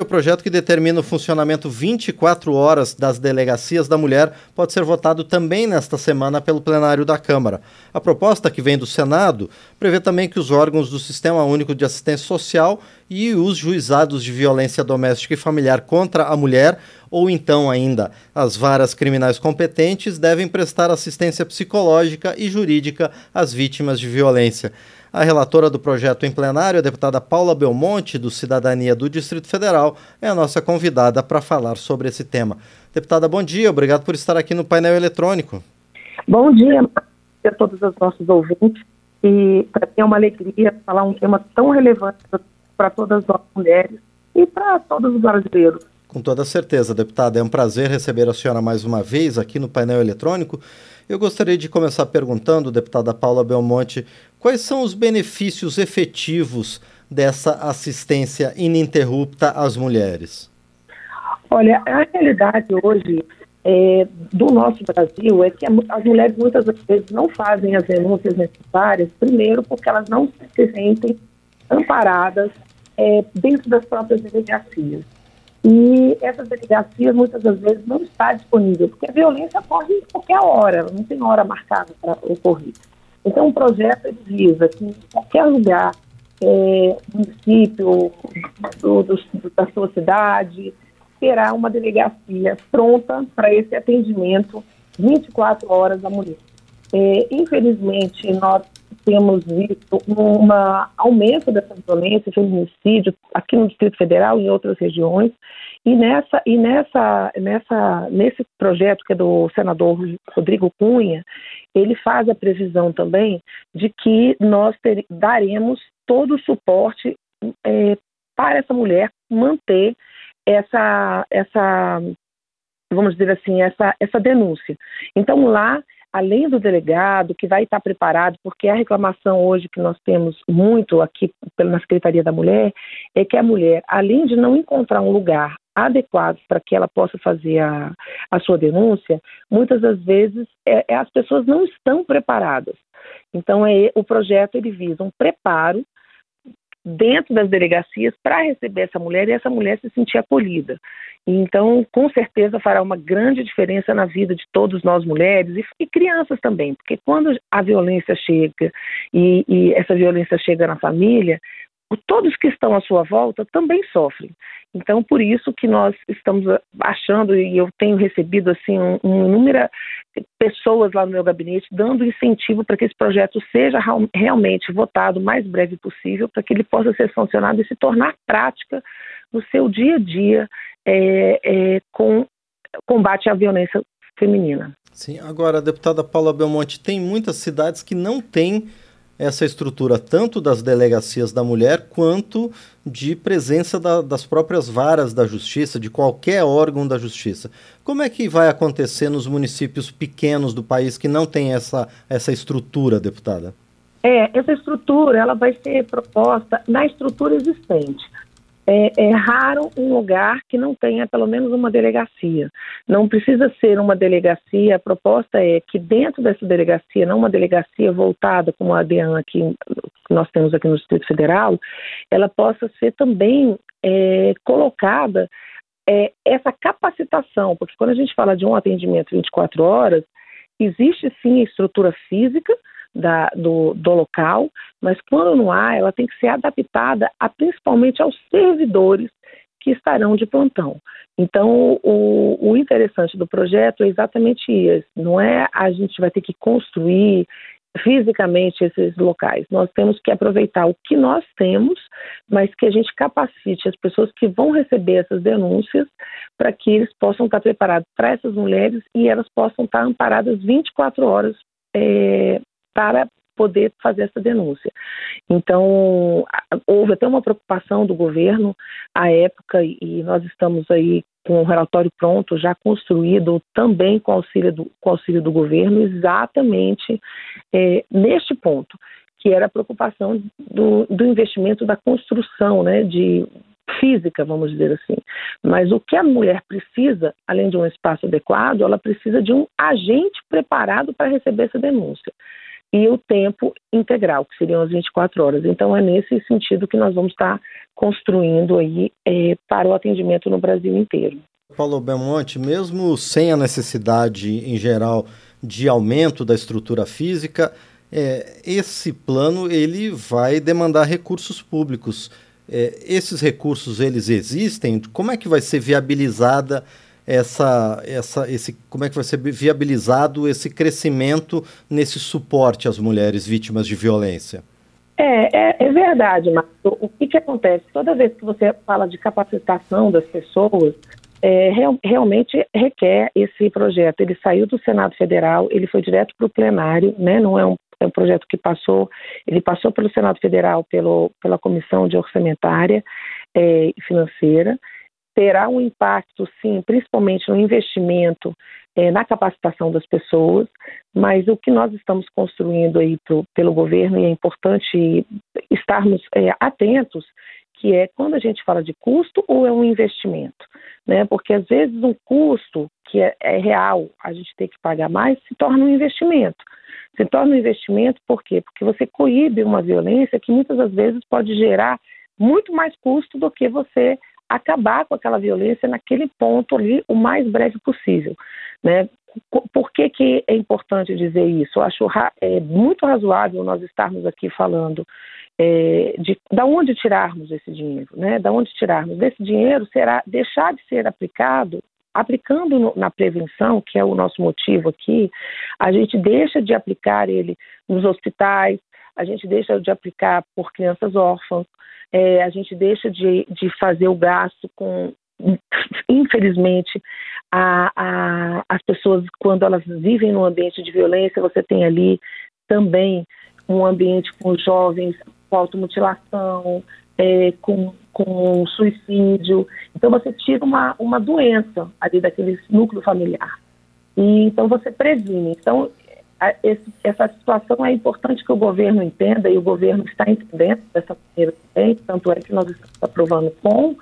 O projeto que determina o funcionamento 24 horas das delegacias da mulher pode ser votado também nesta semana pelo plenário da Câmara. A proposta que vem do Senado prevê também que os órgãos do Sistema Único de Assistência Social e os juizados de violência doméstica e familiar contra a mulher, ou então ainda as varas criminais competentes, devem prestar assistência psicológica e jurídica às vítimas de violência. A relatora do projeto em plenário, a deputada Paula Belmonte, do Cidadania do Distrito Federal, é a nossa convidada para falar sobre esse tema. Deputada, bom dia, obrigado por estar aqui no painel eletrônico. Bom dia a todos os nossos ouvintes. E para mim é uma alegria falar um tema tão relevante para todas as mulheres e para todos os brasileiros. Com toda certeza, deputada. É um prazer receber a senhora mais uma vez aqui no painel eletrônico. Eu gostaria de começar perguntando, deputada Paula Belmonte, quais são os benefícios efetivos dessa assistência ininterrupta às mulheres? Olha, a realidade hoje é, do nosso Brasil é que as mulheres muitas vezes não fazem as denúncias necessárias, primeiro porque elas não se sentem amparadas é, dentro das próprias delegacias. E essas delegacias muitas das vezes não está disponível, porque a violência ocorre em qualquer hora, não tem hora marcada para ocorrer. Então o projeto ele visa que em qualquer lugar, é, município do, do, da sua cidade, terá uma delegacia pronta para esse atendimento 24 horas da mulher. É, infelizmente, nós temos visto um aumento dessa violência, feminicídio, aqui no Distrito Federal e em outras regiões. E, nessa, e nessa, nessa, nesse projeto que é do senador Rodrigo Cunha, ele faz a previsão também de que nós ter, daremos todo o suporte é, para essa mulher manter essa, essa, vamos dizer assim, essa, essa denúncia. Então lá além do delegado, que vai estar preparado, porque a reclamação hoje que nós temos muito aqui na Secretaria da Mulher é que a mulher, além de não encontrar um lugar adequado para que ela possa fazer a, a sua denúncia, muitas das vezes é, é, as pessoas não estão preparadas. Então, é, o projeto ele visa um preparo dentro das delegacias para receber essa mulher e essa mulher se sentir acolhida. Então, com certeza fará uma grande diferença na vida de todos nós mulheres e, e crianças também, porque quando a violência chega e, e essa violência chega na família, todos que estão à sua volta também sofrem. Então, por isso que nós estamos achando, e eu tenho recebido assim um, um número de pessoas lá no meu gabinete dando incentivo para que esse projeto seja realmente votado o mais breve possível, para que ele possa ser sancionado e se tornar prática no seu dia a dia é, é, com combate à violência feminina. Sim, agora, deputada Paula Belmonte, tem muitas cidades que não têm essa estrutura tanto das delegacias da mulher quanto de presença da, das próprias varas da justiça, de qualquer órgão da justiça. Como é que vai acontecer nos municípios pequenos do país que não tem essa, essa estrutura, deputada? É, essa estrutura ela vai ser proposta na estrutura existente é, é, raro um lugar que não tenha pelo menos uma delegacia. Não precisa ser uma delegacia, a proposta é que dentro dessa delegacia, não uma delegacia voltada como a DEAN que nós temos aqui no Distrito Federal, ela possa ser também é, colocada é, essa capacitação, porque quando a gente fala de um atendimento 24 horas, existe sim a estrutura física, da, do, do local, mas quando não há, ela tem que ser adaptada a, principalmente aos servidores que estarão de plantão. Então, o, o, interessante do projeto é exatamente isso. Não é a gente vai ter que construir fisicamente esses locais. Nós temos que aproveitar o que nós temos, mas que a gente capacite as pessoas que vão receber essas denúncias para que eles possam estar preparados para essas mulheres e elas possam estar amparadas 24 horas é, para poder fazer essa denúncia. Então, houve até uma preocupação do governo à época e nós estamos aí com o relatório pronto, já construído também com auxílio do, com auxílio do governo, exatamente é, neste ponto, que era a preocupação do, do investimento da construção, né, de física, vamos dizer assim. Mas o que a mulher precisa, além de um espaço adequado, ela precisa de um agente preparado para receber essa denúncia. E o tempo integral, que seriam as 24 horas. Então, é nesse sentido que nós vamos estar construindo aí é, para o atendimento no Brasil inteiro. Paulo Belmonte, mesmo sem a necessidade, em geral, de aumento da estrutura física, é, esse plano ele vai demandar recursos públicos. É, esses recursos eles existem? Como é que vai ser viabilizada essa, essa, esse, como é que vai ser viabilizado esse crescimento nesse suporte às mulheres vítimas de violência? É, é, é verdade, mas o, o que, que acontece? Toda vez que você fala de capacitação das pessoas, é, real, realmente requer esse projeto. Ele saiu do Senado Federal, ele foi direto para o plenário, né? não é um, é um projeto que passou, ele passou pelo Senado Federal, pelo, pela Comissão de Orçamentária é, e Financeira, terá um impacto, sim, principalmente no investimento é, na capacitação das pessoas, mas o que nós estamos construindo aí pro, pelo governo, e é importante estarmos é, atentos, que é quando a gente fala de custo ou é um investimento, né? Porque às vezes um custo que é, é real, a gente tem que pagar mais, se torna um investimento. Se torna um investimento por quê? Porque você coíbe uma violência que muitas das vezes pode gerar muito mais custo do que você acabar com aquela violência naquele ponto ali o mais breve possível. Né? Por que, que é importante dizer isso? Eu acho é, muito razoável nós estarmos aqui falando é, de da onde tirarmos esse dinheiro, né? Da onde tirarmos desse dinheiro será deixar de ser aplicado aplicando no, na prevenção, que é o nosso motivo aqui, a gente deixa de aplicar ele nos hospitais, a gente deixa de aplicar por crianças órfãs, é, a gente deixa de, de fazer o gasto com infelizmente, a, a, as pessoas, quando elas vivem num ambiente de violência, você tem ali também um ambiente com jovens com automutilação, é, com, com suicídio. Então, você tira uma, uma doença ali daquele núcleo familiar. E, então, você previne. Então, esse, essa situação é importante que o governo entenda e o governo está entendendo dessa maneira também, tanto é que nós estamos aprovando com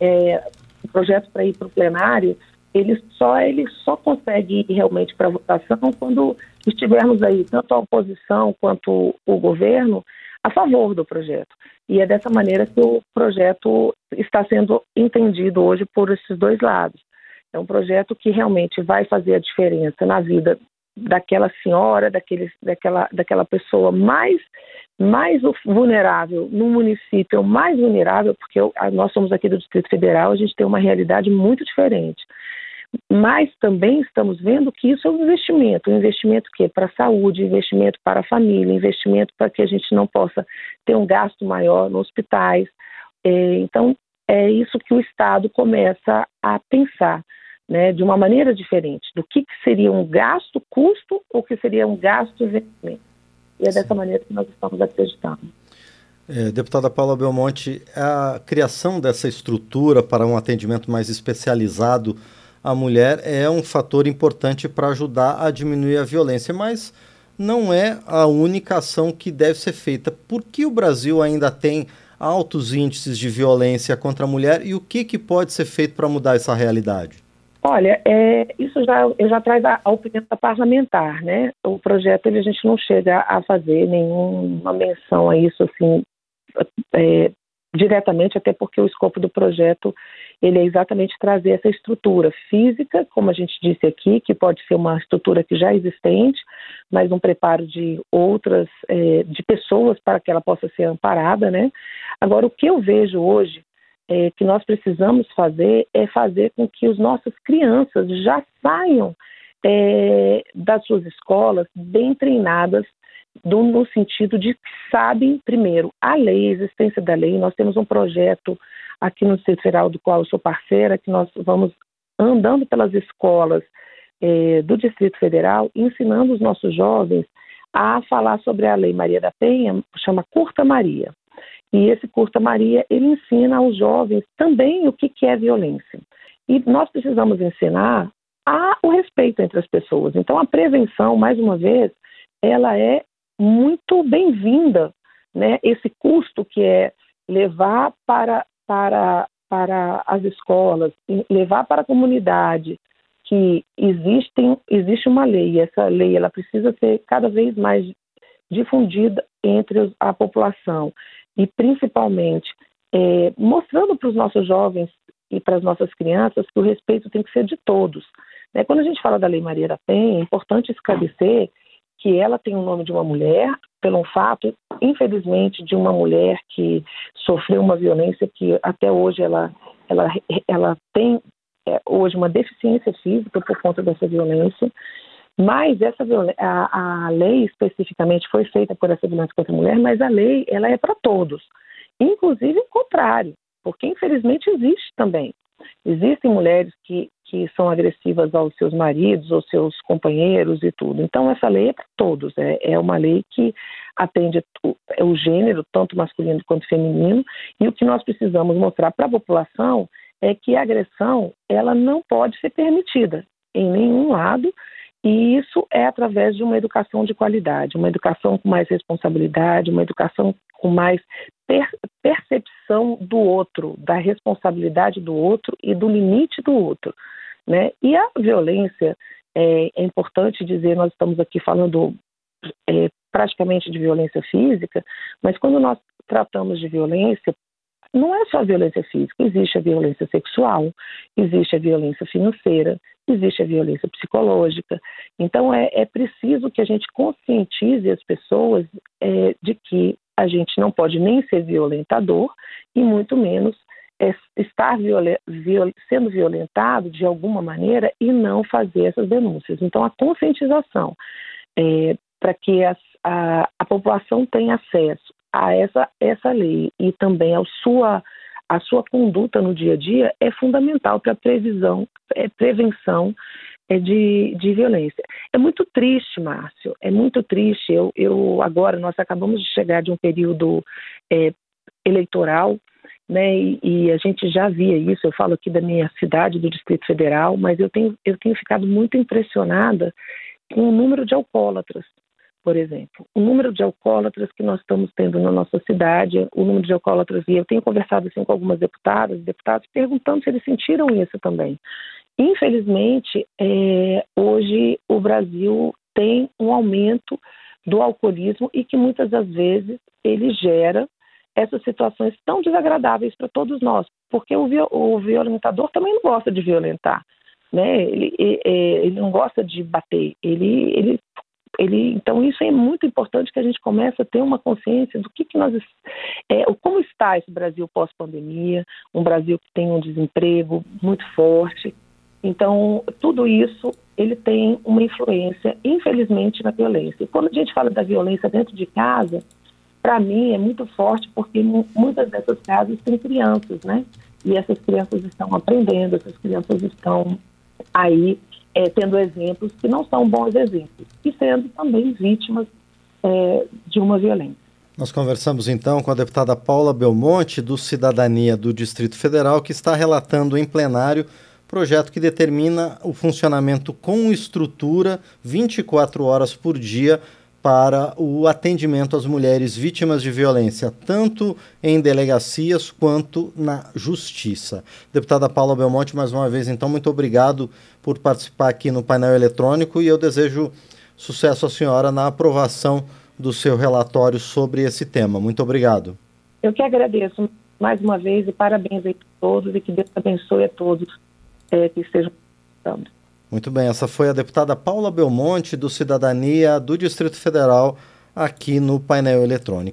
é, o projeto para ir para o plenário, ele só, ele só consegue ir realmente para votação quando estivermos aí, tanto a oposição quanto o governo, a favor do projeto. E é dessa maneira que o projeto está sendo entendido hoje por esses dois lados. É um projeto que realmente vai fazer a diferença na vida daquela senhora, daquele, daquela, daquela pessoa mais, mais vulnerável no município, mais vulnerável, porque eu, nós somos aqui do Distrito Federal, a gente tem uma realidade muito diferente. Mas também estamos vendo que isso é um investimento, um investimento que é para a saúde, investimento para a família, investimento para que a gente não possa ter um gasto maior nos hospitais. É, então, é isso que o Estado começa a pensar né, de uma maneira diferente, do que, que seria um gasto, custo, ou que seria um gasto investimento. E é dessa Sim. maneira que nós estamos acreditando. É, deputada Paula Belmonte, a criação dessa estrutura para um atendimento mais especializado à mulher é um fator importante para ajudar a diminuir a violência, mas não é a única ação que deve ser feita. Por que o Brasil ainda tem altos índices de violência contra a mulher e o que, que pode ser feito para mudar essa realidade? Olha, é, isso já, já traz a, a, opinião parlamentar, né? O projeto ele, a gente não chega a fazer nenhuma menção a isso assim é, diretamente, até porque o escopo do projeto ele é exatamente trazer essa estrutura física, como a gente disse aqui, que pode ser uma estrutura que já é existente, mas um preparo de outras, é, de pessoas para que ela possa ser amparada, né? Agora, o que eu vejo hoje é, que nós precisamos fazer é fazer com que as nossas crianças já saiam é, das suas escolas bem treinadas do, no sentido de que sabem, primeiro, a lei, a existência da lei. Nós temos um projeto aqui no Distrito Federal, do qual eu sou parceira, que nós vamos andando pelas escolas é, do Distrito Federal, ensinando os nossos jovens a falar sobre a Lei Maria da Penha, chama Curta Maria. E esse Curta Maria, ele ensina aos jovens também o que, que é violência. E nós precisamos ensinar a, o respeito entre as pessoas. Então, a prevenção, mais uma vez, ela é muito bem-vinda, né? Esse custo que é levar para, para, para as escolas, levar para a comunidade que existem, existe uma lei, e essa lei ela precisa ser cada vez mais difundida entre a população e principalmente é, mostrando para os nossos jovens e para as nossas crianças que o respeito tem que ser de todos. Né? Quando a gente fala da Lei Maria da Penha, é importante esclarecer que ela tem o nome de uma mulher, pelo fato, infelizmente, de uma mulher que sofreu uma violência que até hoje ela, ela, ela tem é, hoje uma deficiência física por conta dessa violência. Mas essa a, a lei especificamente foi feita por essa violência contra a mulher, mas a lei ela é para todos, inclusive o contrário, porque infelizmente existe também. Existem mulheres que, que são agressivas aos seus maridos, aos seus companheiros e tudo. Então, essa lei é para todos. É, é uma lei que atende o, o gênero, tanto masculino quanto feminino. E o que nós precisamos mostrar para a população é que a agressão ela não pode ser permitida em nenhum lado e isso é através de uma educação de qualidade, uma educação com mais responsabilidade, uma educação com mais per percepção do outro, da responsabilidade do outro e do limite do outro. Né? E a violência, é, é importante dizer, nós estamos aqui falando é, praticamente de violência física, mas quando nós tratamos de violência, não é só a violência física, existe a violência sexual, existe a violência financeira, existe a violência psicológica. Então, é, é preciso que a gente conscientize as pessoas é, de que a gente não pode nem ser violentador e muito menos é, estar viol sendo violentado de alguma maneira e não fazer essas denúncias. Então, a conscientização é, para que as, a, a população tenha acesso a essa, essa lei e também a sua, a sua conduta no dia a dia é fundamental para a previsão, é, prevenção é, de, de violência. É muito triste, Márcio, é muito triste. Eu, eu agora, nós acabamos de chegar de um período é, eleitoral, né, e, e, a gente já via isso, eu falo aqui da minha cidade, do Distrito Federal, mas eu tenho, eu tenho ficado muito impressionada com o número de alcoólatras por exemplo. O número de alcoólatras que nós estamos tendo na nossa cidade, o número de alcoólatras, e eu tenho conversado assim, com algumas deputadas e deputados perguntando se eles sentiram isso também. Infelizmente, é, hoje o Brasil tem um aumento do alcoolismo e que muitas das vezes ele gera essas situações tão desagradáveis para todos nós, porque o, o violentador também não gosta de violentar, né? Ele, ele, ele não gosta de bater, ele, ele ele, então isso é muito importante que a gente comece a ter uma consciência do que, que nós é, como está esse Brasil pós-pandemia, um Brasil que tem um desemprego muito forte. Então tudo isso ele tem uma influência, infelizmente, na violência. E quando a gente fala da violência dentro de casa, para mim é muito forte porque muitas dessas casas têm crianças, né? E essas crianças estão aprendendo, essas crianças estão aí é, tendo exemplos que não são bons exemplos e sendo também vítimas é, de uma violência. Nós conversamos então com a deputada Paula Belmonte, do Cidadania do Distrito Federal, que está relatando em plenário projeto que determina o funcionamento com estrutura 24 horas por dia para o atendimento às mulheres vítimas de violência, tanto em delegacias quanto na justiça. Deputada Paula Belmonte, mais uma vez, então, muito obrigado por participar aqui no painel eletrônico e eu desejo sucesso à senhora na aprovação do seu relatório sobre esse tema. Muito obrigado. Eu que agradeço mais uma vez e parabéns a todos e que Deus abençoe a todos é, que estejam. Muito bem, essa foi a deputada Paula Belmonte, do Cidadania do Distrito Federal, aqui no painel eletrônico.